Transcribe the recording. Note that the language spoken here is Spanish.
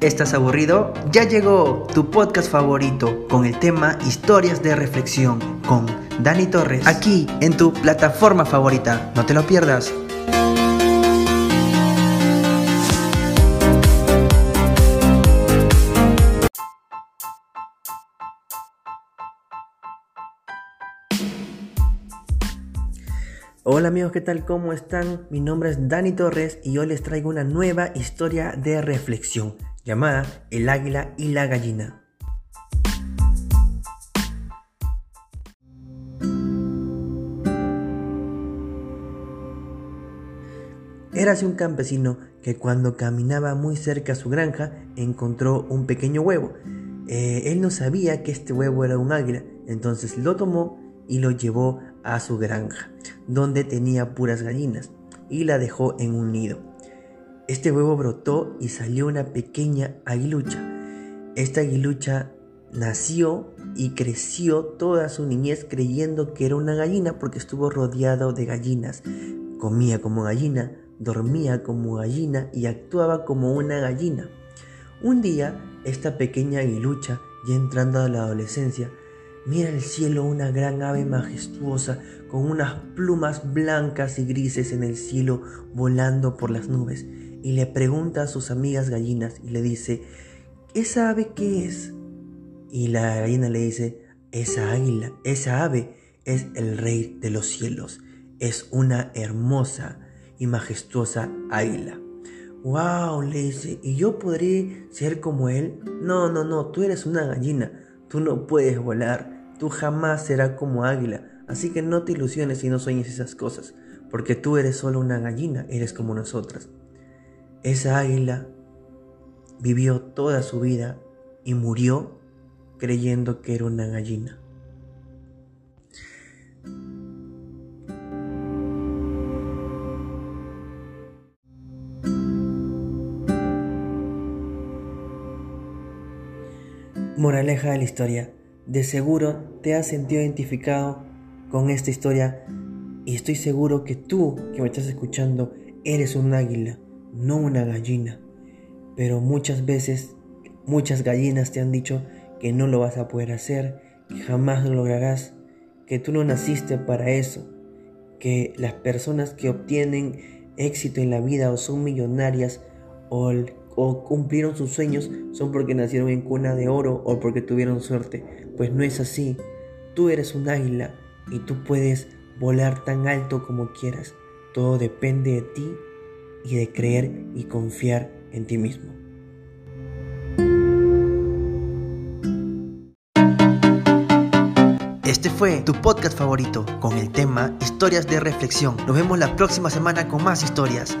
¿Estás aburrido? Ya llegó tu podcast favorito con el tema Historias de Reflexión con Dani Torres. Aquí en tu plataforma favorita. No te lo pierdas. Hola amigos, ¿qué tal? ¿Cómo están? Mi nombre es Dani Torres y hoy les traigo una nueva historia de reflexión llamada El águila y la gallina. Érase un campesino que cuando caminaba muy cerca a su granja encontró un pequeño huevo. Eh, él no sabía que este huevo era un águila, entonces lo tomó y lo llevó a su granja, donde tenía puras gallinas, y la dejó en un nido. Este huevo brotó y salió una pequeña aguilucha. Esta aguilucha nació y creció toda su niñez creyendo que era una gallina porque estuvo rodeado de gallinas. Comía como gallina, dormía como gallina y actuaba como una gallina. Un día, esta pequeña aguilucha, ya entrando a la adolescencia, Mira el cielo una gran ave majestuosa con unas plumas blancas y grises en el cielo volando por las nubes y le pregunta a sus amigas gallinas y le dice, ¿esa ave qué es? Y la gallina le dice, esa águila, esa ave es el rey de los cielos, es una hermosa y majestuosa águila. ¡Wow! le dice, ¿y yo podré ser como él? No, no, no, tú eres una gallina Tú no puedes volar, tú jamás serás como águila, así que no te ilusiones y no sueñes esas cosas, porque tú eres solo una gallina, eres como nosotras. Esa águila vivió toda su vida y murió creyendo que era una gallina. Moraleja de la historia. De seguro te has sentido identificado con esta historia y estoy seguro que tú que me estás escuchando eres un águila, no una gallina. Pero muchas veces, muchas gallinas te han dicho que no lo vas a poder hacer, que jamás lo lograrás, que tú no naciste para eso, que las personas que obtienen éxito en la vida o son millonarias o o cumplieron sus sueños son porque nacieron en cuna de oro o porque tuvieron suerte. Pues no es así. Tú eres un águila y tú puedes volar tan alto como quieras. Todo depende de ti y de creer y confiar en ti mismo. Este fue tu podcast favorito con el tema Historias de Reflexión. Nos vemos la próxima semana con más historias.